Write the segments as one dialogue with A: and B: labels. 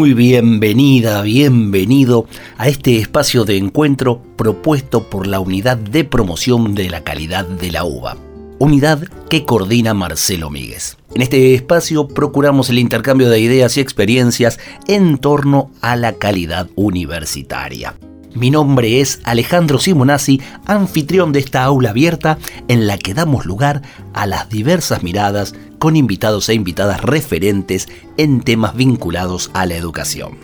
A: bienvenida, bienvenido a este espacio de encuentro propuesto por la Unidad de Promoción de la Calidad de la UBA, unidad que coordina Marcelo Míguez. En este espacio procuramos el intercambio de ideas y experiencias en torno a la calidad universitaria. Mi nombre es Alejandro Simonazzi, anfitrión de esta aula abierta en la que damos lugar a las diversas miradas con invitados e invitadas referentes en temas vinculados a la educación.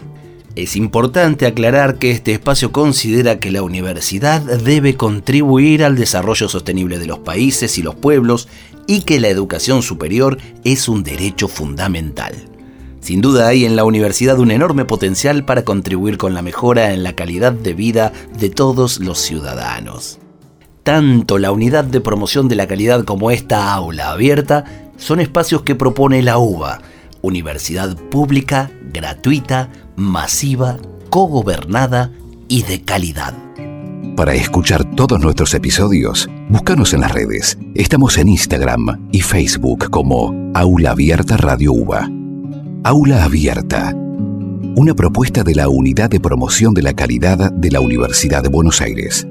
A: Es importante aclarar que este espacio considera que la universidad debe contribuir al desarrollo sostenible de los países y los pueblos y que la educación superior es un derecho fundamental. Sin duda hay en la universidad un enorme potencial para contribuir con la mejora en la calidad de vida de todos los ciudadanos. Tanto la unidad de promoción de la calidad como esta aula abierta son espacios que propone la UBA, universidad pública, gratuita, masiva, cogobernada y de calidad.
B: Para escuchar todos nuestros episodios, búscanos en las redes. Estamos en Instagram y Facebook como Aula Abierta Radio UBA. Aula Abierta. Una propuesta de la Unidad de Promoción de la Calidad de la Universidad de Buenos Aires.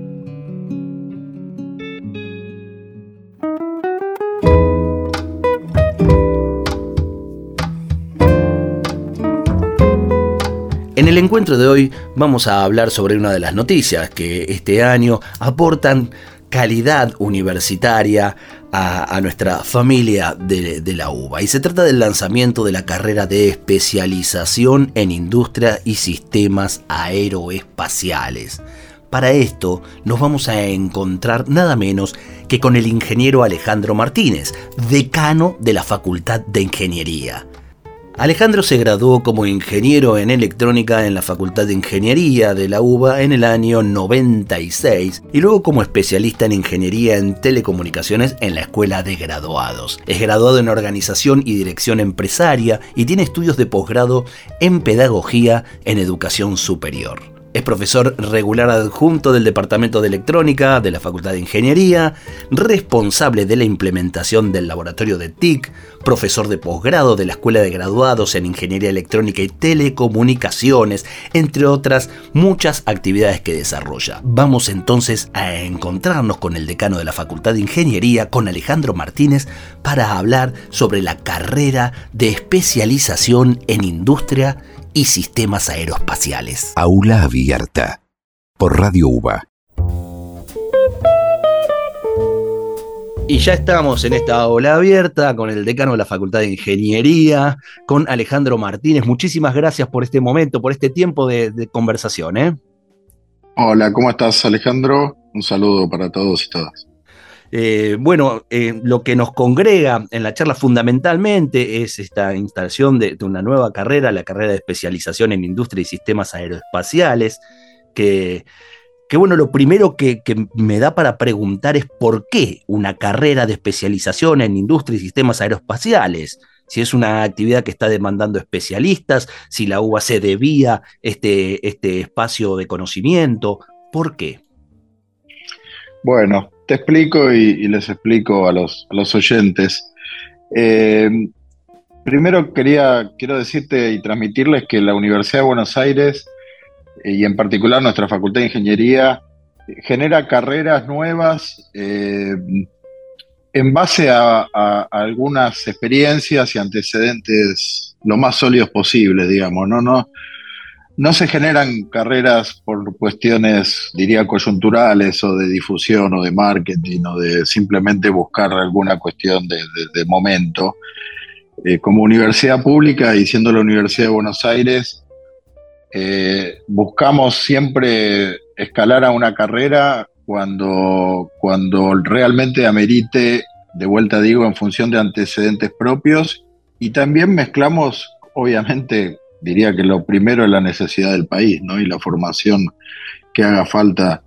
A: En el encuentro de hoy vamos a hablar sobre una de las noticias que este año aportan calidad universitaria a, nuestra familia de, de, la UBA. Y se trata del lanzamiento de la carrera de especialización en industria y sistemas aeroespaciales. Para esto nos vamos a encontrar nada menos que con el ingeniero Alejandro Martínez, decano de la Facultad de Ingeniería. Alejandro se graduó como ingeniero en electrónica en la Facultad de Ingeniería de la UBA en el año 96 y luego como especialista en ingeniería en telecomunicaciones en la Escuela de Graduados. Es graduado en organización y dirección empresaria y tiene estudios de posgrado en pedagogía en educación superior. Es profesor regular adjunto del Departamento de Electrónica de la Facultad de Ingeniería, responsable de la implementación del laboratorio de TIC, profesor de posgrado de la Escuela de Graduados en Ingeniería Electrónica y Telecomunicaciones, entre otras muchas actividades que desarrolla. Vamos entonces a encontrarnos con el decano de la Facultad de Ingeniería, con Alejandro Martínez, para hablar sobre la carrera de especialización en industria y sistemas aeroespaciales.
B: Aula Abierta por Radio UBA.
A: Y ya estamos en esta aula abierta con el decano de la Facultad de Ingeniería, con Alejandro Martínez. Muchísimas gracias por este momento, por este tiempo de, conversación. ¿eh?
C: Hola, ¿cómo estás Alejandro? Un saludo para todos y todas.
A: Eh, bueno, eh, lo que nos congrega en la charla fundamentalmente es esta instalación de, una nueva carrera, la carrera de especialización en industria y sistemas aeroespaciales, que, bueno, lo primero que, me da para preguntar es por qué una carrera de especialización en industria y sistemas aeroespaciales si es una actividad que está demandando especialistas, si la UBA se debía este, este espacio de conocimiento, ¿por qué?
C: Bueno, te explico y, les explico a los, oyentes. Eh, primero quería, quiero decirte y transmitirles que la Universidad de Buenos Aires, eh, y en particular nuestra Facultad de Ingeniería, genera carreras nuevas eh, en base a, algunas experiencias y antecedentes lo más sólidos posibles, digamos. No, no, no se generan carreras por cuestiones, diría, coyunturales o de difusión o de marketing o de simplemente buscar alguna cuestión de, momento. Eh, como universidad pública y siendo la Universidad de Buenos Aires, eh, buscamos siempre escalar a una carrera cuando, cuando realmente amerite, de vuelta digo, en función de antecedentes propios, y también mezclamos, obviamente, diría que lo primero es la necesidad del país, ¿no? Y la formación que haga falta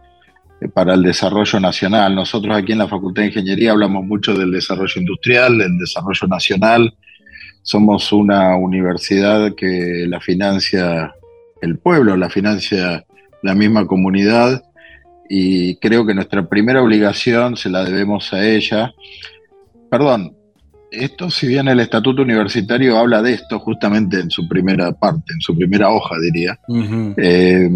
C: eh, para el desarrollo nacional. Nosotros aquí en la Facultad de Ingeniería hablamos mucho del desarrollo industrial, del desarrollo nacional. Somos una universidad que la financia el pueblo, la financia la misma comunidad y creo que nuestra primera obligación se la debemos a ella. Perdón, esto si bien el estatuto universitario habla de esto justamente en su primera parte, en su primera hoja diría, eh,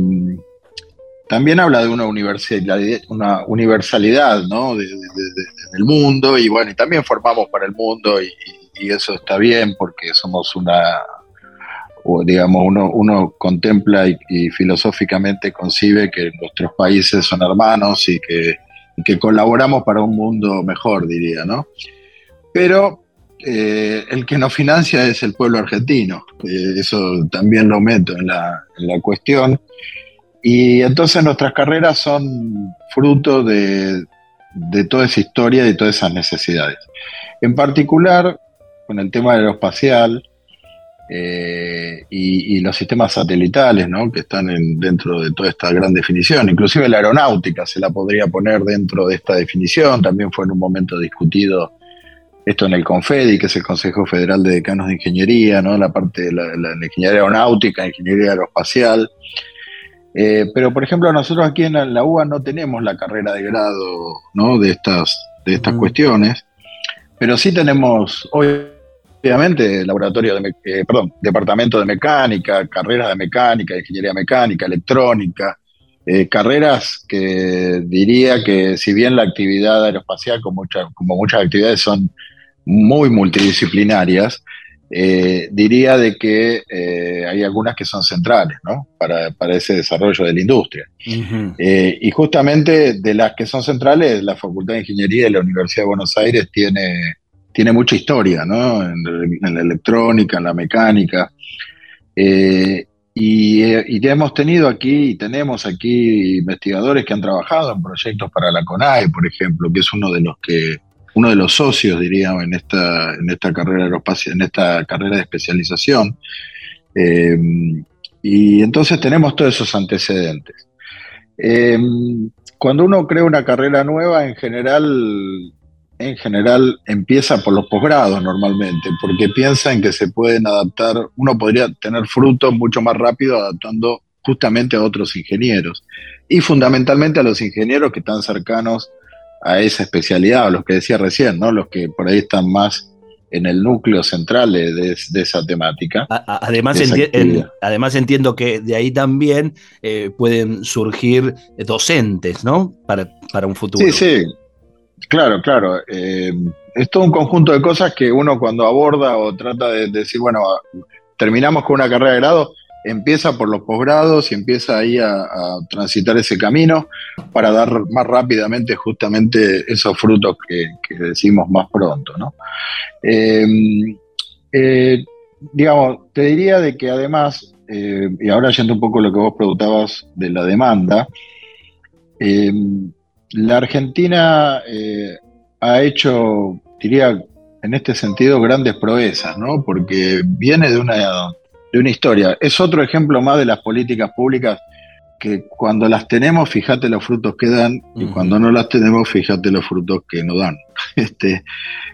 C: también habla de una universalidad, una universalidad ¿no? del mundo y bueno, y también formamos para el mundo y eso está bien porque somos una o digamos, uno, uno contempla y, filosóficamente concibe que nuestros países son hermanos y que, que, colaboramos para un mundo mejor, diría, ¿no? Pero eh, el que nos financia es el pueblo argentino, eh, eso también lo meto en la, en la, cuestión. Y entonces nuestras carreras son fruto de, de toda esa historia y todas esas necesidades. En particular, con el tema aeroespacial, eh, y, los sistemas satelitales, ¿no? que están dentro de toda esta gran definición. Inclusive la aeronáutica se la podría poner dentro de esta definición. También fue en un momento discutido esto en el CONFEDI, que es el Consejo Federal de Decanos de Ingeniería, ¿no? la parte de la, ingeniería aeronáutica, ingeniería aeroespacial. Eh, pero, por ejemplo, nosotros aquí en la UA no tenemos la carrera de grado ¿no? de estas, de estas cuestiones, pero sí tenemos obviamente, laboratorio de, eh, perdón, departamento de mecánica, carreras de mecánica, ingeniería mecánica, electrónica, eh, carreras que diría que si bien la actividad aeroespacial, como, como muchas actividades, son muy multidisciplinarias, eh, diría de que hay algunas que son centrales ¿no? para, para, ese desarrollo de la industria. y justamente de las que son centrales, la Facultad de Ingeniería de la Universidad de Buenos Aires tiene tiene mucha historia, ¿no? En, la electrónica, en la mecánica. Eh, y, y, hemos tenido aquí, y tenemos aquí investigadores que han trabajado en proyectos para la CONAE, por ejemplo, que es uno de los que, uno de los socios, diríamos, en esta, en esta carrera en esta carrera de especialización. Eh, y entonces tenemos todos esos antecedentes. Eh, cuando uno crea una carrera nueva, en general en general empieza por los posgrados normalmente, porque piensan que se pueden adaptar, uno podría tener frutos mucho más rápido adaptando justamente a otros ingenieros y fundamentalmente a los ingenieros que están cercanos a esa especialidad, a los que decía recién, ¿no? los que por ahí están más en el núcleo central de, esa temática.
A: Además, además entiendo que de ahí también eh, pueden surgir docentes, ¿no? Para, para un futuro.
C: Sí, sí, Claro, claro. Eh, es todo un conjunto de cosas que uno cuando aborda o trata de, decir, bueno, terminamos con una carrera de grado, empieza por los posgrados y empieza ahí a, transitar ese camino para dar más rápidamente justamente esos frutos que, decimos más pronto, ¿no? Eh, eh, digamos, te diría de que además, y ahora yendo un poco a lo que vos preguntabas de la demanda, la Argentina eh, ha hecho, diría, en este sentido, grandes proezas, ¿no? Porque viene de una, de una historia. Es otro ejemplo más de las políticas públicas que cuando las tenemos, fíjate los frutos que dan, y cuando no las tenemos, fíjate los frutos que no dan. Este,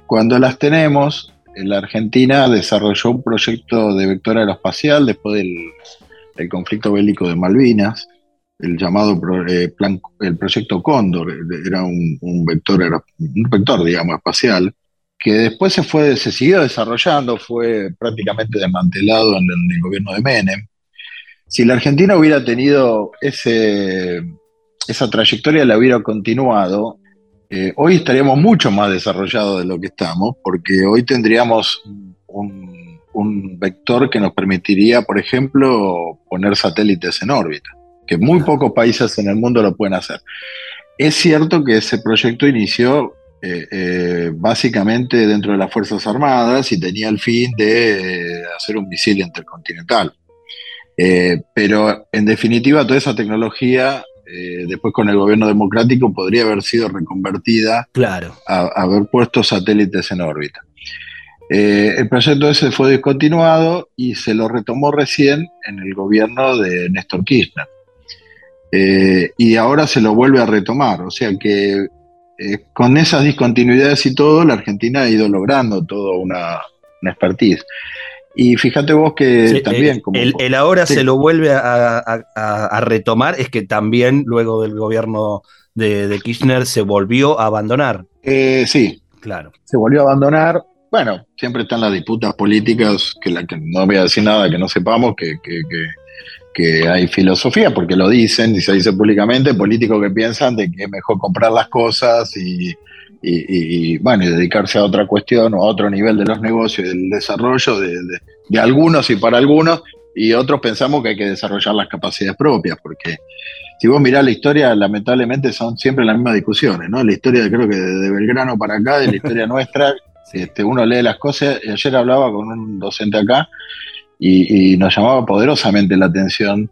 C: cuando las tenemos, la Argentina desarrolló un proyecto de vector aeroespacial después del conflicto bélico de Malvinas, el llamado eh, plan, el proyecto Cóndor, era un, vector, un vector, digamos, espacial, que después se fue, se siguió desarrollando, fue prácticamente desmantelado en el, gobierno de Menem. Si la Argentina hubiera tenido ese, esa trayectoria, la hubiera continuado, eh, hoy estaríamos mucho más desarrollados de lo que estamos, porque hoy tendríamos un, un vector que nos permitiría, por ejemplo, poner satélites en órbita que muy pocos países en el mundo lo pueden hacer. Es cierto que ese proyecto inició eh, eh, básicamente dentro de las Fuerzas Armadas y tenía el fin de eh, hacer un misil intercontinental. Eh, pero en definitiva, toda esa tecnología, después con el gobierno democrático, podría haber sido reconvertida
A: claro.
C: a, haber puesto satélites en órbita. El proyecto ese fue discontinuado y se lo retomó recién en el gobierno de Néstor Kirchner. y ahora se lo vuelve a retomar, o sea que con esas discontinuidades y todo, la Argentina ha ido logrando toda una, una expertise. Y fíjate vos que también...
A: Eh, como, el, ahora se lo vuelve a, retomar, es que también luego del gobierno de, Kirchner se volvió a abandonar.
C: Eh, sí, claro. Se volvió a abandonar. Bueno, siempre están las disputas políticas, que, la, que no voy a decir nada que no sepamos, que, que, que hay filosofía, porque lo dicen y se dice públicamente, políticos que piensan de que es mejor comprar las cosas y, y, bueno, y dedicarse a otra cuestión o a otro nivel de los negocios y del desarrollo de, algunos y para algunos, y otros pensamos que hay que desarrollar las capacidades propias, porque si vos mirás la historia, lamentablemente son siempre las mismas discusiones, ¿no? La historia, creo que de, Belgrano para acá, de la historia nuestra, este, uno lee las cosas, y ayer hablaba con un docente acá, y, nos llamaba poderosamente la atención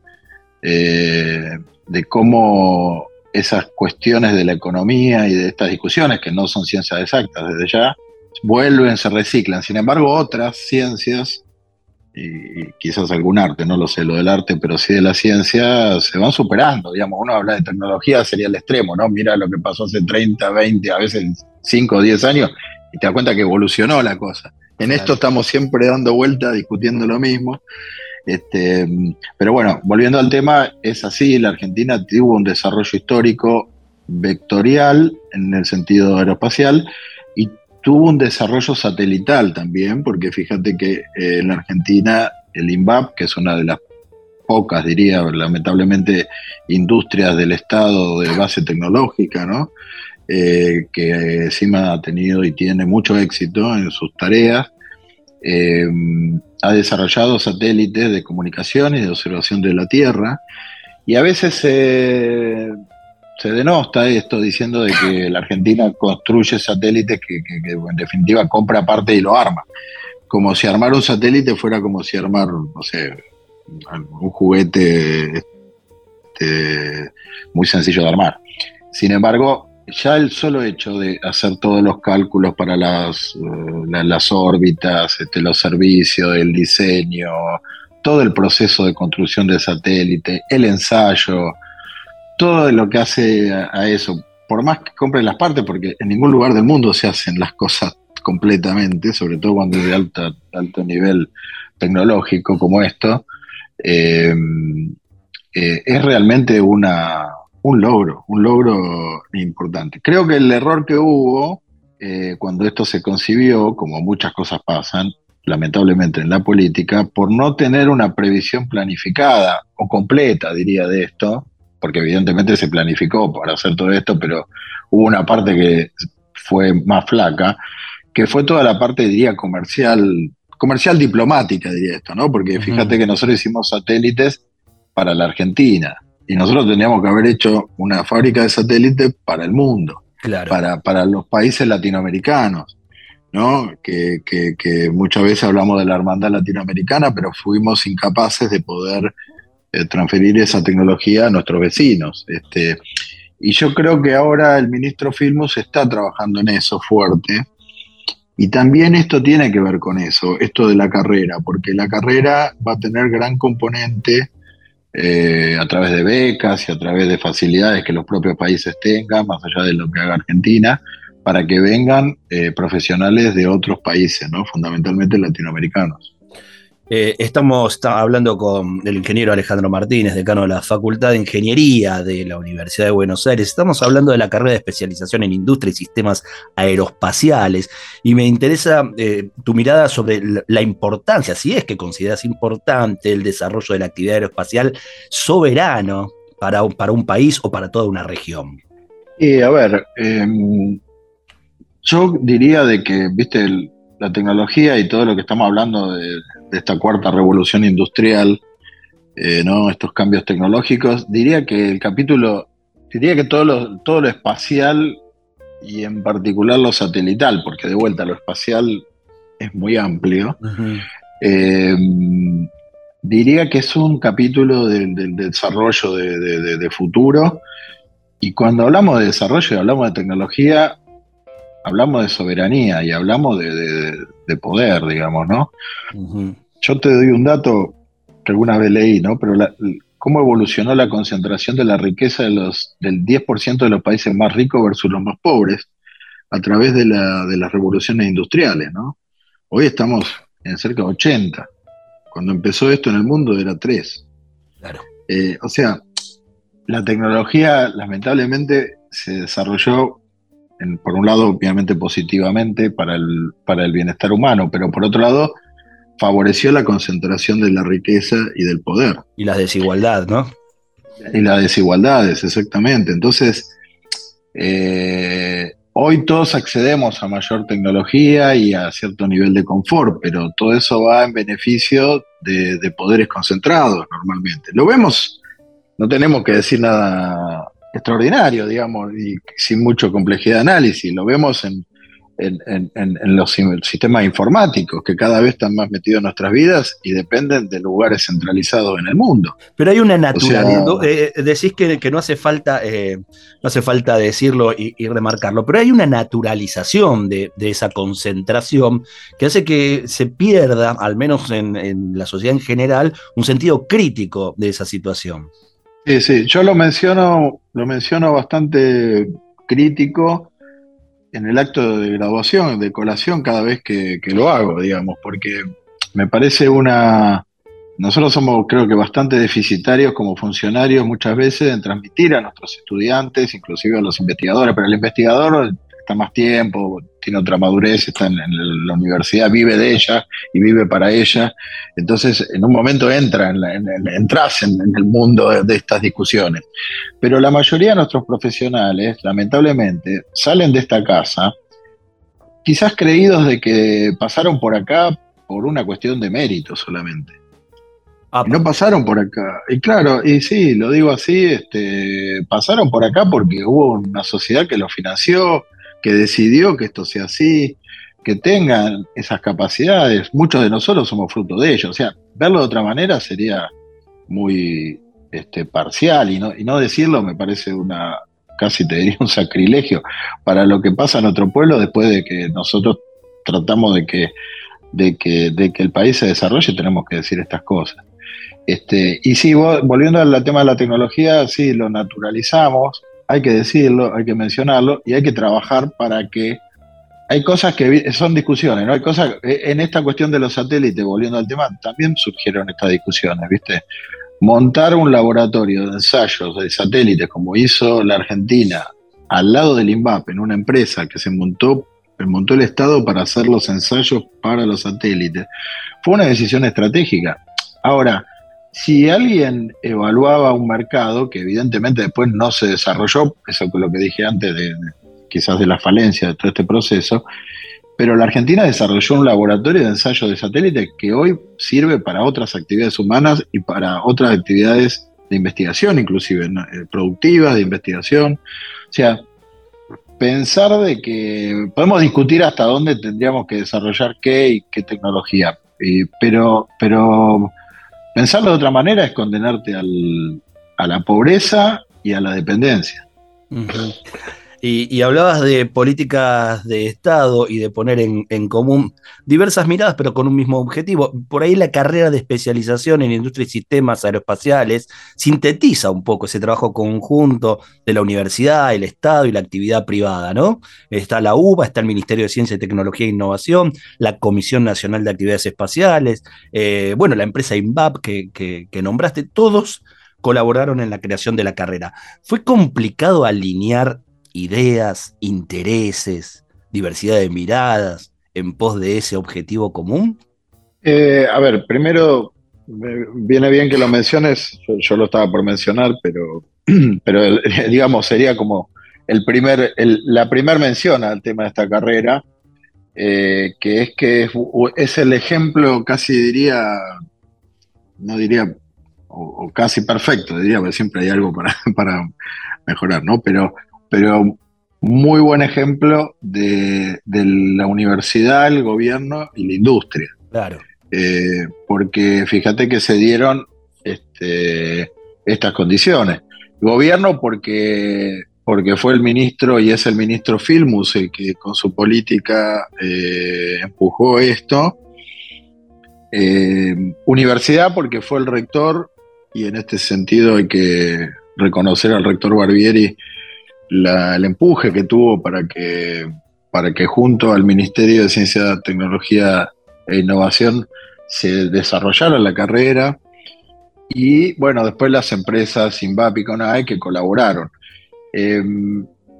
C: eh, de cómo esas cuestiones de la economía y de estas discusiones, que no son ciencias exactas desde ya, vuelven, se reciclan. Sin embargo, otras ciencias, y, quizás algún arte, no lo sé, lo del arte, pero sí de la ciencia, se van superando. Digamos, uno habla de tecnología, sería el extremo, ¿no? Mira lo que pasó hace 30, 20, a veces 5 o 10 años, y te das cuenta que evolucionó la cosa. En esto estamos siempre dando vueltas, discutiendo lo mismo. Este, pero bueno, volviendo al tema, es así, la Argentina tuvo un desarrollo histórico vectorial en el sentido aeroespacial y tuvo un desarrollo satelital también, porque fíjate que eh, en la Argentina el INVAP, que es una de las pocas, diría, lamentablemente, industrias del Estado de base tecnológica, ¿no? Eh, que encima ha tenido y tiene mucho éxito en sus tareas, eh, ha desarrollado satélites de comunicación y de observación de la Tierra, y a veces se, denosta esto diciendo de que la Argentina construye satélites que, en definitiva compra parte y lo arma, como si armar un satélite fuera como si armar, un juguete este, muy sencillo de armar. Sin embargo, ya el solo hecho de hacer todos los cálculos para las, eh, las órbitas, este, los servicios, el diseño, todo el proceso de construcción del satélite, el ensayo, todo lo que hace a, eso, por más que compren las partes, porque en ningún lugar del mundo se hacen las cosas completamente, sobre todo cuando es de alta, alto nivel tecnológico como esto, eh, eh, es realmente una, un logro, un logro importante. Creo que el error que hubo eh, cuando esto se concibió, como muchas cosas pasan, lamentablemente en la política, por no tener una previsión planificada o completa, diría, de esto, porque evidentemente se planificó para hacer todo esto, pero hubo una parte que fue más flaca, que fue toda la parte, diría, comercial, comercial diplomática, diría esto, ¿no? Porque fíjate que nosotros hicimos satélites para la Argentina, y nosotros tendríamos que haber hecho una fábrica de satélites para el mundo, para, para los países latinoamericanos, ¿no? Que, muchas veces hablamos de la hermandad latinoamericana, pero fuimos incapaces de poder eh, transferir esa tecnología a nuestros vecinos. Este, y yo creo que ahora el ministro Filmus está trabajando en eso fuerte. Y también esto tiene que ver con eso, esto de la carrera, porque la carrera va a tener gran componente eh, a través de becas y a través de facilidades que los propios países tengan, más allá de lo que haga Argentina, para que vengan eh, profesionales de otros países, ¿no? fundamentalmente latinoamericanos.
A: Eh, estamos hablando con el ingeniero Alejandro Martínez, decano de la Facultad de Ingeniería de la Universidad de Buenos Aires. Estamos hablando de la carrera de especialización en industria y sistemas aeroespaciales. Y me interesa eh, tu mirada sobre la, importancia, si es que consideras importante el desarrollo de la actividad aeroespacial soberano para, para un país o para toda una región.
C: Y a ver, em, yo diría de que, viste, la tecnología y todo lo que estamos hablando de de esta cuarta revolución industrial, eh, ¿no? estos cambios tecnológicos, diría que el capítulo, diría que todo lo, todo lo espacial y en particular lo satelital, porque de vuelta lo espacial es muy amplio, eh, diría que es un capítulo del, desarrollo de, futuro. Y cuando hablamos de desarrollo y hablamos de tecnología, hablamos de soberanía y hablamos de, poder, digamos, ¿no? Yo te doy un dato que alguna vez leí, ¿no? Pero cómo evolucionó la concentración de la riqueza de los, del 10% de los países más ricos versus los más pobres a través de, de las revoluciones industriales, ¿no? Hoy estamos en cerca de 80. Cuando empezó esto en el mundo era 3. Claro. Eh, o sea, la tecnología lamentablemente se desarrolló, por un lado, obviamente positivamente para el, para el bienestar humano, pero por otro lado, favoreció la concentración de la riqueza y del poder.
A: Y la desigualdad, ¿no?
C: Y las desigualdades, exactamente. Entonces, eh, Hoy todos accedemos a mayor tecnología y a cierto nivel de confort, pero todo eso va en beneficio de, poderes concentrados normalmente. Lo vemos, no tenemos que decir nada extraordinario, digamos, y sin mucha complejidad de análisis. Lo vemos en, en, los sistemas informáticos que cada vez están más metidos en nuestras vidas y dependen de lugares centralizados en el mundo.
A: Pero hay una naturalidad, eh, eh, decís que, no hace falta, eh, no hace falta decirlo y, remarcarlo, pero hay una naturalización de, esa concentración que hace que se pierda, al menos en, la sociedad en general, un sentido crítico de esa situación.
C: Sí, sí, yo lo menciono, lo menciono bastante crítico en el acto de graduación, de colación, cada vez que, lo hago, digamos, porque me parece una... Nosotros somos, creo que, bastante deficitarios como funcionarios muchas veces en transmitir a nuestros estudiantes, inclusive a los investigadores, pero el investigador está más tiempo, tiene otra madurez, está en, la universidad, vive de ella y vive para ella. Entonces, en un momento entra, en, entras en, el mundo de, estas discusiones. Pero la mayoría de nuestros profesionales, lamentablemente, salen de esta casa quizás creídos de que pasaron por acá por una cuestión de mérito solamente. y no pasaron por acá. Y claro, y sí, lo digo así, este, pasaron por acá porque hubo una sociedad que lo financió, que decidió que esto sea así, que tengan esas capacidades. Muchos de nosotros somos fruto de ello. O sea, verlo de otra manera sería muy este, parcial y no, y no decirlo me parece una, casi te diría un sacrilegio para lo que pasa en otro pueblo después de que nosotros tratamos de que, de que, de que el país se desarrolle, tenemos que decir estas cosas. Este, y sí, volviendo al tema de la tecnología, sí, lo naturalizamos, hay que decirlo, hay que mencionarlo y hay que trabajar para que hay cosas que son discusiones, ¿no? Hay cosas, eh, en esta cuestión de los satélites, volviendo al tema, también surgieron estas discusiones, ¿viste? Montar un laboratorio de ensayos de satélites como hizo la Argentina al lado del INVAP, en una empresa que se montó, montó el Estado para hacer los ensayos para los satélites, fue una decisión estratégica. Ahora, si alguien evaluaba un mercado que evidentemente después no se desarrolló, eso es lo que dije antes de, quizás de la falencia de todo este proceso, pero la Argentina desarrolló un laboratorio de ensayo de satélite que hoy sirve para otras actividades humanas y para otras actividades de investigación, inclusive eh, productivas, de investigación. O sea, pensar de que podemos discutir hasta dónde tendríamos que desarrollar qué y qué tecnología, pero, pero Pensarlo de otra manera es condenarte a la pobreza y a la dependencia.
A: Y, hablabas de políticas de Estado y de poner en, común diversas miradas, pero con un mismo objetivo. Por ahí la carrera de especialización en industria y sistemas aeroespaciales sintetiza un poco ese trabajo conjunto de la universidad, el Estado y la actividad privada, ¿no? Está la UBA, está el Ministerio de Ciencia, Tecnología e Innovación, la Comisión Nacional de Actividades Espaciales, eh, bueno, la empresa INVAP que, que nombraste, todos colaboraron en la creación de la carrera. ¿Fue complicado alinear ideas, intereses, diversidad de miradas en pos de ese objetivo común?
C: Eh, a ver, primero, viene bien que lo menciones, yo, lo estaba por mencionar, pero, pero digamos, sería como el primer, la primera mención al tema de esta carrera, eh, que es que es, el ejemplo, casi diría, no diría, o, casi perfecto, diría, porque siempre hay algo para, para mejorar, ¿no? Pero pero muy buen ejemplo de, la universidad, el gobierno y la industria.
A: Claro.
C: eh, porque fíjate que se dieron este, estas condiciones. Gobierno porque, porque fue el ministro y es el ministro Filmus el que con su política eh, empujó esto. Eh, universidad porque fue el rector y en este sentido hay que reconocer al rector Barbieri el empuje que tuvo para que, para que junto al Ministerio de Ciencia, Tecnología e Innovación se desarrollara la carrera y bueno, después las empresas Invapi y CONAE que colaboraron. Eh,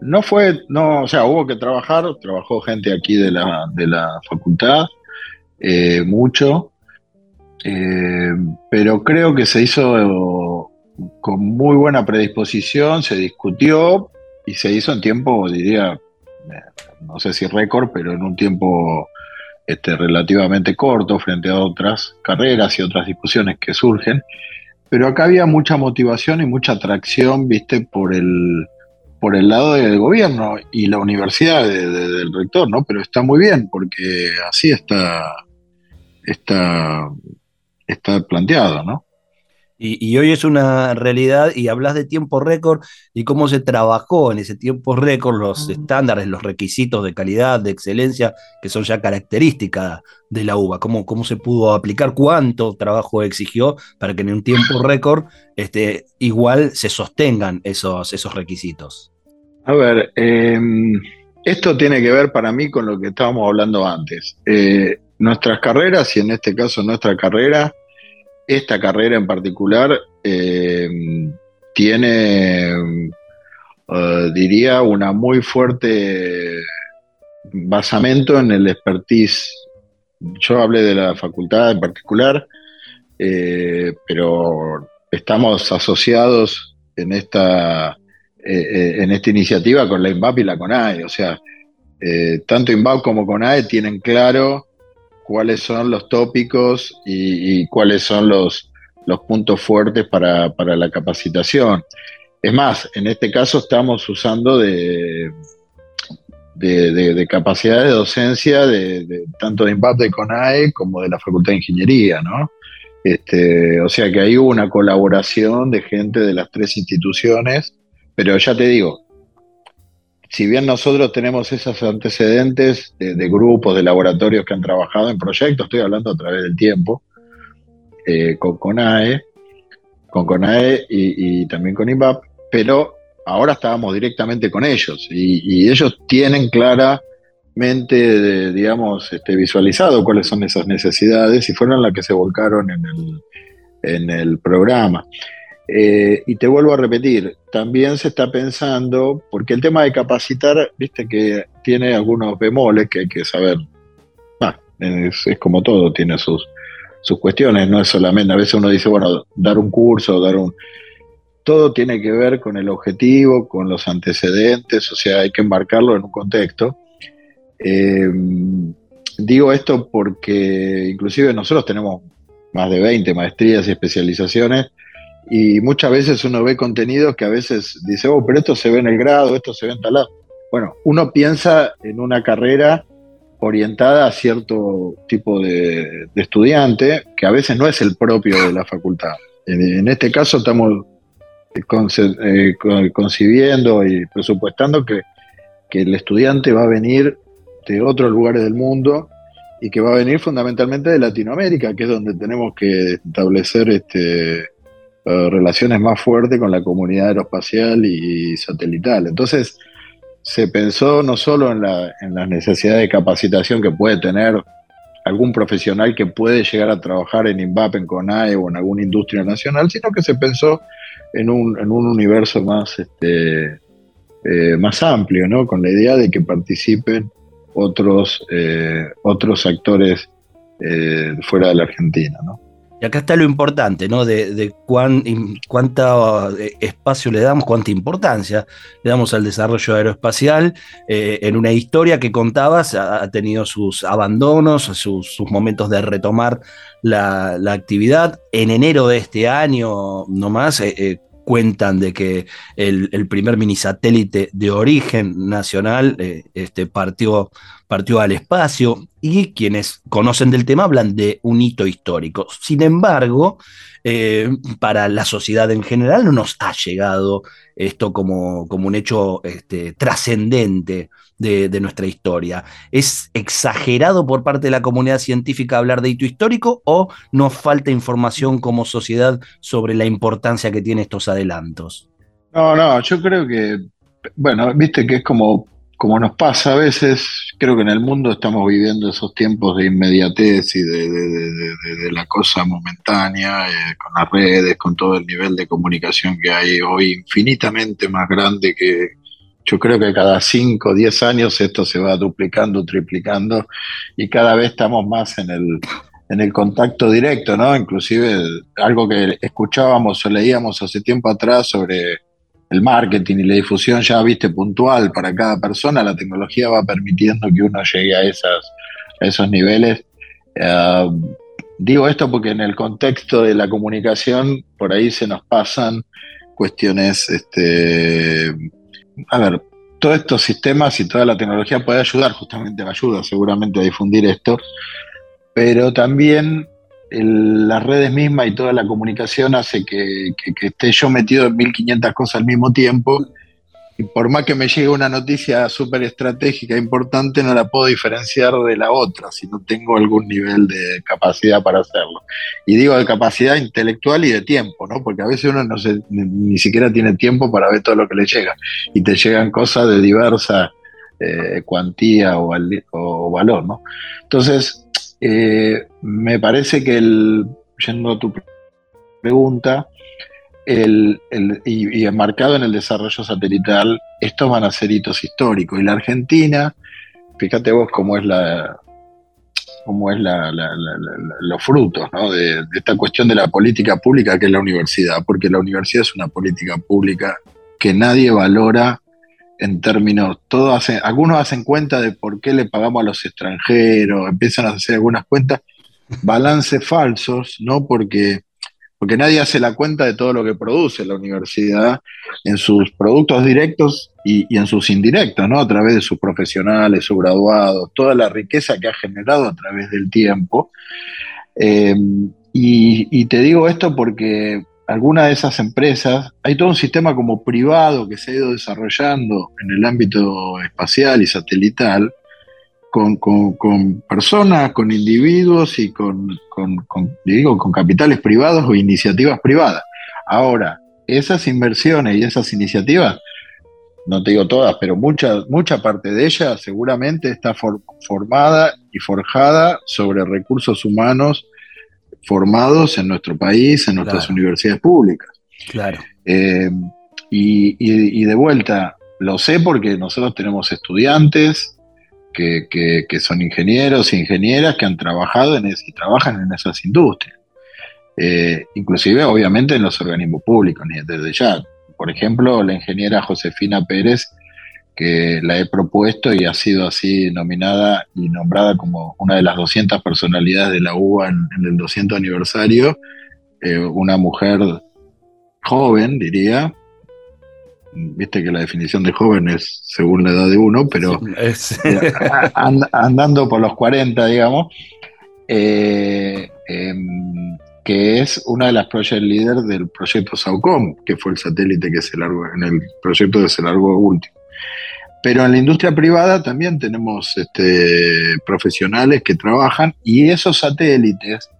C: no fue, no, o sea, hubo que trabajar, trabajó gente aquí de la, de la facultad, eh, mucho, eh, pero creo que se hizo con muy buena predisposición, se discutió y se hizo en tiempo, diría, no sé si récord, pero en un tiempo este, relativamente corto frente a otras carreras y otras discusiones que surgen. Pero acá había mucha motivación y mucha atracción, viste, por el, por el lado del gobierno y la universidad del rector, ¿no? Pero está muy bien, porque así está, está, está planteado, ¿no?
A: Y, hoy es una realidad y hablas de tiempo récord y cómo se trabajó en ese tiempo récord los estándares, los requisitos de calidad, de excelencia, que son ya características de la UBA, cómo, cómo se pudo aplicar, cuánto trabajo exigió para que en un tiempo récord este, igual se sostengan esos, esos requisitos.
C: A ver, em, esto tiene que ver para mí con lo que estábamos hablando antes. Eh, nuestras carreras, y en este caso nuestra carrera, esta carrera en particular eh, tiene, eh, diría, una muy fuerte basamento en el expertise. Yo hablé de la facultad en particular, eh, pero estamos asociados en esta, en esta iniciativa con la INVAP y la CONAE. O sea, tanto INVAP como CONAE tienen claro cuáles son los tópicos y, cuáles son los, puntos fuertes para, la capacitación. Es más, en este caso estamos usando de, de, capacidad de docencia de, tanto de IMPAP de CONAE como de la Facultad de Ingeniería, ¿no? Este, o sea que hay una colaboración de gente de las tres instituciones, pero ya te digo, si bien nosotros tenemos esos antecedentes de, grupos, de laboratorios que han trabajado en proyectos, estoy hablando a través del tiempo, eh, con CONAE, con CONAE y, también con IMAP, pero ahora estábamos directamente con ellos y, ellos tienen claramente, digamos, este, visualizado cuáles son esas necesidades y fueron las que se volcaron en el programa. Eh, y te vuelvo a repetir, también se está pensando, porque el tema de capacitar, viste que tiene algunos bemoles que hay que saber. es, como todo, tiene sus, sus cuestiones, no es solamente, a veces uno dice, bueno, dar un curso, dar un... Todo tiene que ver con el objetivo, con los antecedentes, o sea, hay que embarcarlo en un contexto. Eh, digo esto porque inclusive nosotros tenemos más de 20 maestrías y especializaciones y muchas veces uno ve contenidos que a veces dice, oh, pero esto se ve en el grado, esto se ve en tal lado. Bueno, uno piensa en una carrera orientada a cierto tipo de, estudiante, que a veces no es el propio de la facultad. En, este caso estamos eh, eh, concibiendo y presupuestando que, que el estudiante va a venir de otros lugares del mundo y que va a venir fundamentalmente de Latinoamérica, que es donde tenemos que establecer este, eh, relaciones más fuertes con la comunidad aeroespacial y satelital. Entonces, se pensó no solo en la, en necesidad de capacitación que puede tener algún profesional que puede llegar a trabajar en INVAP, en CONAE o en alguna industria nacional, sino que se pensó en un, en un universo más, este, eh, más amplio, ¿no? con la idea de que participen otros, eh, otros actores fuera de la Argentina. ¿no?
A: Y acá está lo importante, ¿no? De, cuán, cuánto eh, espacio le damos, cuánta importancia le damos al desarrollo aeroespacial. Eh, en una historia que contabas, ha, tenido sus abandonos, sus, momentos de retomar la, actividad. En enero de este año, nomás, eh, cuentan de que el, primer mini satélite de origen nacional eh, este, partió, partió al espacio y quienes conocen del tema hablan de un hito histórico. Sin embargo, eh, para la sociedad en general no nos ha llegado esto como, como un hecho este, trascendente de, nuestra historia. ¿Es exagerado por parte de la comunidad científica hablar de hito histórico o nos falta información como sociedad sobre la importancia que tienen estos adelantos?
C: No, no, yo creo que, bueno, viste que es como, como nos pasa a veces, creo que en el mundo estamos viviendo esos tiempos de inmediatez y de, la cosa momentánea, eh, con las redes, con todo el nivel de comunicación que hay hoy infinitamente más grande que, yo creo que cada 5 o 10 años esto se va duplicando, triplicando y cada vez estamos más en el, en el contacto directo, ¿no? Inclusive algo que escuchábamos o leíamos hace tiempo atrás sobre el marketing y la difusión ya, viste, puntual para cada persona, la tecnología va permitiendo que uno llegue a, esas, esos niveles. Eh, digo esto porque en el contexto de la comunicación, por ahí se nos pasan cuestiones este, a ver, todos estos sistemas y toda la tecnología puede ayudar, justamente ayuda seguramente a difundir esto, pero también las redes mismas y toda la comunicación hace que, que, esté yo metido en 1500 cosas al mismo tiempo y por más que me llegue una noticia súper estratégica, importante, no la puedo diferenciar de la otra si no tengo algún nivel de capacidad para hacerlo. Y digo de capacidad intelectual y de tiempo, ¿no? Porque a veces uno no ni, siquiera tiene tiempo para ver todo lo que le llega. Y te llegan cosas de diversa eh, cuantía o, o, valor, ¿no? Entonces, eh, me parece que el, yendo a tu pregunta, y, enmarcado en el desarrollo satelital, estos van a ser hitos históricos. Y la Argentina, fíjate vos cómo es la cómo es los frutos de, esta cuestión de la política pública que es la universidad, porque la universidad es una política pública que nadie valora en términos, todos hacen, algunos hacen cuenta de por qué le pagamos a los extranjeros, empiezan a hacer algunas cuentas, balances falsos, ¿no? Porque porque nadie hace la cuenta de todo lo que produce la universidad en sus productos directos y, en sus indirectos, ¿no? A través de sus profesionales, sus graduados, toda la riqueza que ha generado a través del tiempo. Eh, y, te digo esto porque algunas de esas empresas, hay todo un sistema como privado que se ha ido desarrollando en el ámbito espacial y satelital, con, personas, con individuos y con, digo, con capitales privados o iniciativas privadas. Ahora, esas inversiones y esas iniciativas, no te digo todas, pero mucha, mucha parte de ellas seguramente está formada y forjada sobre recursos humanos formados en nuestro país, en nuestras universidades públicas.
A: Claro.
C: Eh, y, y de vuelta, lo sé porque nosotros tenemos estudiantes, que, son ingenieros e ingenieras que han trabajado en y trabajan en esas industrias. Eh, inclusive, obviamente, en los organismos públicos, desde ya. Por ejemplo, la ingeniera Josefina Pérez, que la he propuesto y ha sido así nominada y nombrada como una de las 200 personalidades de la UBA en, el 200 aniversario, eh, una mujer joven, diría, viste que la definición de joven es según la edad de uno, pero eh, andando por los 40, digamos, eh, em, que es una de las project leaders del proyecto SAUCOM, que fue el satélite que se largó, en el proyecto que se largó último. Pero en la industria privada también tenemos este, profesionales que trabajan y esos satélites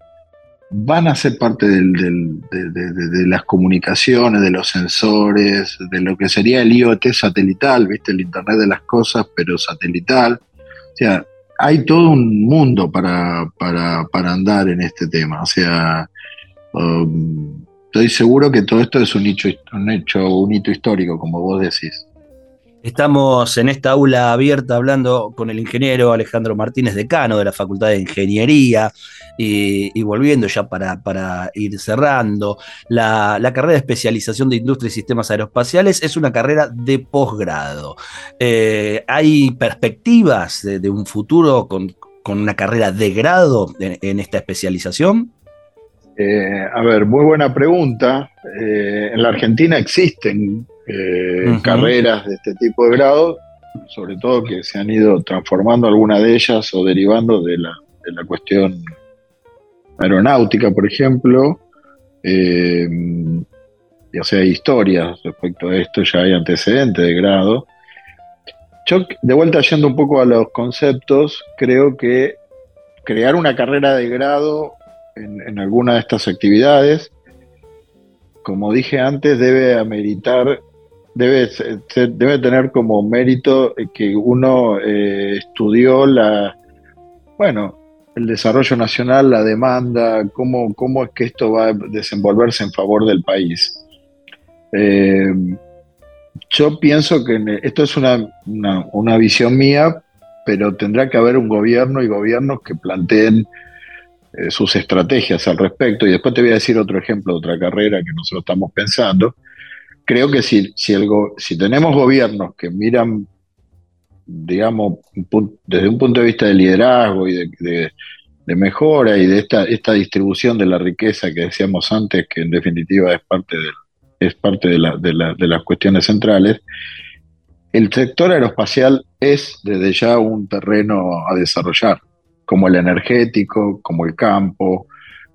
C: van a ser parte de, las comunicaciones, de los sensores, de lo que sería el IoT satelital, ¿viste? El Internet de las Cosas, pero satelital. O sea, hay todo un mundo para, para, andar en este tema. O sea, um, estoy seguro que todo esto es un hecho, un hecho, un hito histórico, como vos decís.
A: Estamos en esta aula abierta hablando con el ingeniero Alejandro Martínez, decano de la Facultad de Ingeniería, y, volviendo ya para, para ir cerrando, la, carrera de especialización de Industria y Sistemas Aeroespaciales es una carrera de posgrado. Eh, ¿Hay perspectivas de, un futuro con, una carrera de grado en, esta especialización?
C: Eh, a ver, muy buena pregunta. Eh, en la Argentina existen eh, carreras de este tipo de grado, sobre todo que se han ido transformando algunas de ellas o derivando de la, de la cuestión aeronáutica, por ejemplo. ya sea historias respecto a esto, ya hay antecedentes de grado. Yo, de vuelta yendo un poco a los conceptos, creo que crear una carrera de grado en, alguna de estas actividades, como dije antes, debe ameritar, debe, debe tener como mérito que uno eh, estudió la, bueno, el desarrollo nacional, la demanda, cómo, cómo es que esto va a desenvolverse en favor del país. Eh, yo pienso que esto es una, una, visión mía, pero tendrá que haber un gobierno y gobiernos que planteen eh, sus estrategias al respecto. Y después te voy a decir otro ejemplo de otra carrera que nosotros estamos pensando. Creo que si, si, si tenemos gobiernos que miran, digamos, desde un punto de vista de liderazgo y de, de mejora y de esta, esta distribución de la riqueza que decíamos antes, que en definitiva es parte del es parte de, las cuestiones centrales, el sector aeroespacial es desde ya un terreno a desarrollar, como el energético, como el campo,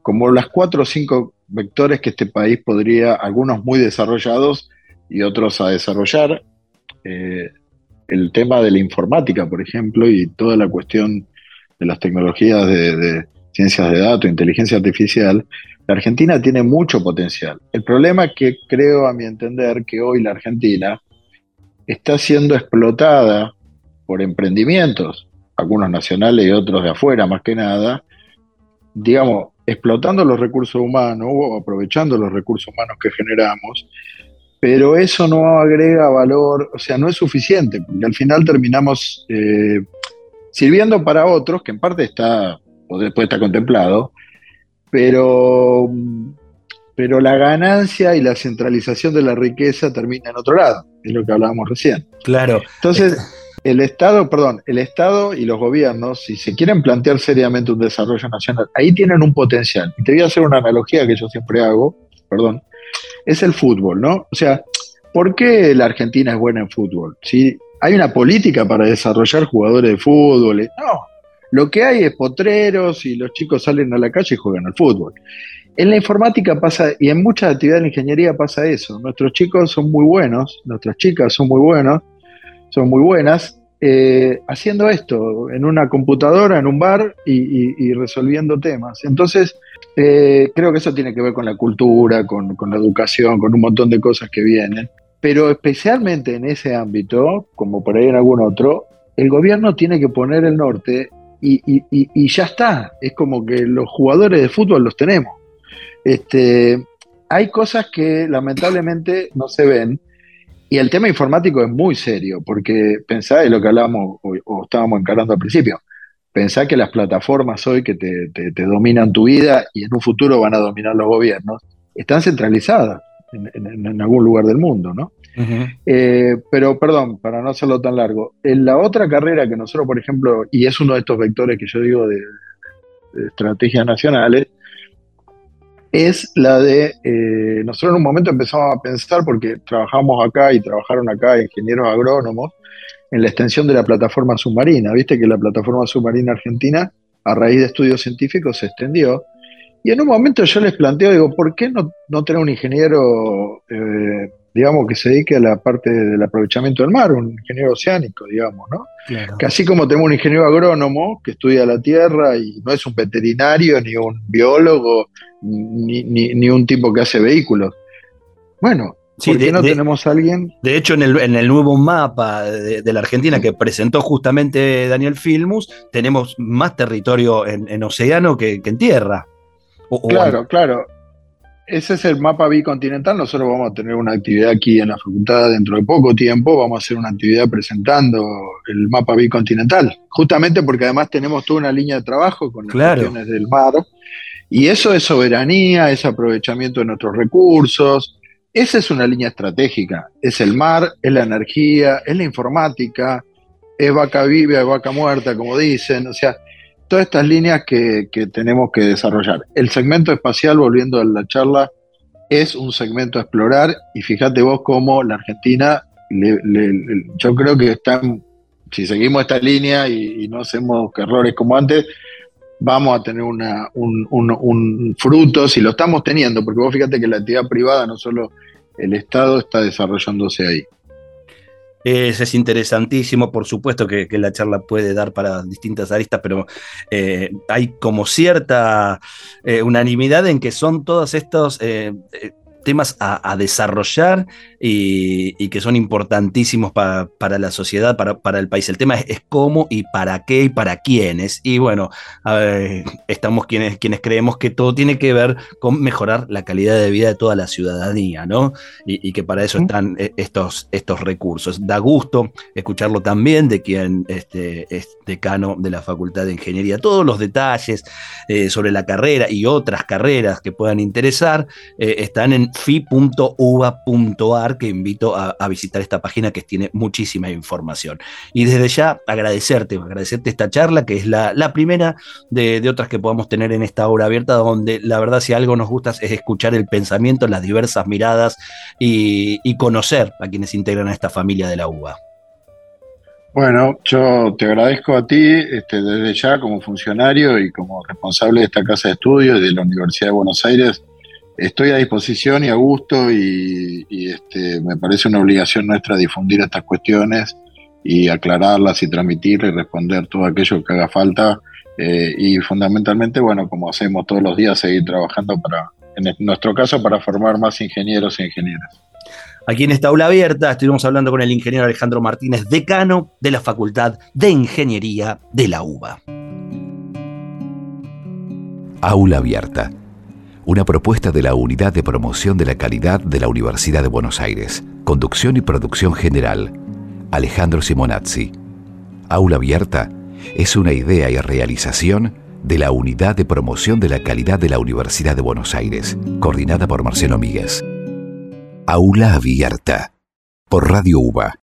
C: como las cuatro o cinco vectores que este país podría, algunos muy desarrollados y otros a desarrollar. Eh, el tema de la informática, por ejemplo, y toda la cuestión de las tecnologías de, ciencias de datos, inteligencia artificial, la Argentina tiene mucho potencial. El problema es que creo, a mi entender, que hoy la Argentina está siendo explotada por emprendimientos, algunos nacionales y otros de afuera más que nada, digamos, explotando los recursos humanos o aprovechando los recursos humanos que generamos, pero eso no agrega valor, o sea, no es suficiente, porque al final terminamos eh, sirviendo para otros, que en parte está, o después está contemplado, pero, pero la ganancia y la centralización de la riqueza termina en otro lado, es lo que hablábamos recién.
A: Claro.
C: Entonces, el Estado, perdón, el Estado y los gobiernos, si se quieren plantear seriamente un desarrollo nacional, ahí tienen un potencial. Y te voy a hacer una analogía que yo siempre hago, perdón, es el fútbol, ¿no? O sea, ¿por qué la Argentina es buena en fútbol? Si hay una política para desarrollar jugadores de fútbol, no, lo que hay es potreros y los chicos salen a la calle y juegan al fútbol. En la informática pasa, y en muchas actividades de ingeniería pasa eso. Nuestros chicos son muy buenos, nuestras chicas son muy buenos, son muy buenas, eh, haciendo esto en una computadora, en un bar y, resolviendo temas. Entonces, eh, creo que eso tiene que ver con la cultura, con, la educación, con un montón de cosas que vienen. Pero especialmente en ese ámbito, como por ahí en algún otro, el gobierno tiene que poner el norte y, ya está. Es como que los jugadores de fútbol los tenemos. Este, hay cosas que lamentablemente no se ven. Y el tema informático es muy serio, porque pensá en lo que hablábamos o, estábamos encarando al principio. Pensá que las plataformas hoy que te, dominan tu vida y en un futuro van a dominar los gobiernos, están centralizadas en algún lugar del mundo, ¿no? Eh, pero, perdón, para no hacerlo tan largo, en la otra carrera que nosotros, por ejemplo, y es uno de estos vectores que yo digo de, estrategias nacionales, es la de, eh, nosotros en un momento empezamos a pensar, porque trabajamos acá y trabajaron acá ingenieros agrónomos, en la extensión de la plataforma submarina. Viste que la plataforma submarina argentina, a raíz de estudios científicos, se extendió. Y en un momento yo les planteo, digo, ¿por qué no, no tener un ingeniero eh, digamos, que se dedique a la parte del aprovechamiento del mar, un ingeniero oceánico, digamos, ¿no? Que así como tenemos un ingeniero agrónomo que estudia la tierra y no es un veterinario, ni un biólogo, ni, un tipo que hace vehículos. Bueno, ¿por qué no tenemos a alguien?
A: De hecho, en el, en el nuevo mapa de, la Argentina que presentó justamente Daniel Filmus, tenemos más territorio en, océano que, en tierra.
C: claro, claro ese es el mapa bicontinental. Nosotros vamos a tener una actividad aquí en la facultad dentro de poco tiempo. Vamos a hacer una actividad presentando el mapa bicontinental, justamente porque además tenemos toda una línea de trabajo con las cuestiones del mar. Y eso es soberanía, es aprovechamiento de nuestros recursos. Esa es una línea estratégica. Es el mar, es la energía, es la informática, es vaca viva, vaca muerta, como dicen. O sea, todas estas líneas que, tenemos que desarrollar. El segmento espacial, volviendo a la charla, es un segmento a explorar y fíjate vos cómo la Argentina, yo creo que están, si seguimos esta línea y, no hacemos errores como antes, vamos a tener una, un, un, fruto, si lo estamos teniendo, porque vos fíjate que la actividad privada, no solo el Estado, está desarrollándose ahí.
A: Es, interesantísimo, por supuesto que, la charla puede dar para distintas aristas, pero eh, hay como cierta eh, unanimidad en que son todos estos eh, temas a, desarrollar y, que son importantísimos para la sociedad, para, el país. El tema es, cómo y para qué y para quiénes. Y bueno, estamos quienes, quienes creemos que todo tiene que ver con mejorar la calidad de vida de toda la ciudadanía, ¿no? Y, que para eso están eh, estos, estos recursos. Da gusto escucharlo también de quien este, es decano de la Facultad de Ingeniería. Todos los detalles eh, sobre la carrera y otras carreras que puedan interesar eh, están en fi.uva.ar, que invito a, visitar esta página que tiene muchísima información. Y desde ya agradecerte, agradecerte esta charla, que es la, primera de, otras que podamos tener en esta obra abierta, donde la verdad si algo nos gusta es escuchar el pensamiento, las diversas miradas y, conocer a quienes integran a esta familia de la UBA.
C: Bueno, yo te agradezco a ti este, desde ya como funcionario y como responsable de esta casa de estudios de la Universidad de Buenos Aires estoy a disposición y a gusto y, este, me parece una obligación nuestra difundir estas cuestiones y aclararlas y transmitir y responder todo aquello que haga falta eh, y fundamentalmente, bueno, como hacemos todos los días, seguir trabajando para, en nuestro caso, para formar más ingenieros e ingenieras.
A: Aquí en esta aula abierta estuvimos hablando con el ingeniero Alejandro Martínez, decano de la Facultad de Ingeniería de la UBA.
B: Aula abierta una propuesta de la Unidad de Promoción de la Calidad de la Universidad de Buenos Aires. Conducción y producción general. Alejandro Simonazzi. Aula Abierta es una idea y realización de la Unidad de Promoción de la Calidad de la Universidad de Buenos Aires, coordinada por Marcelo Míguez. Aula Abierta, por Radio UBA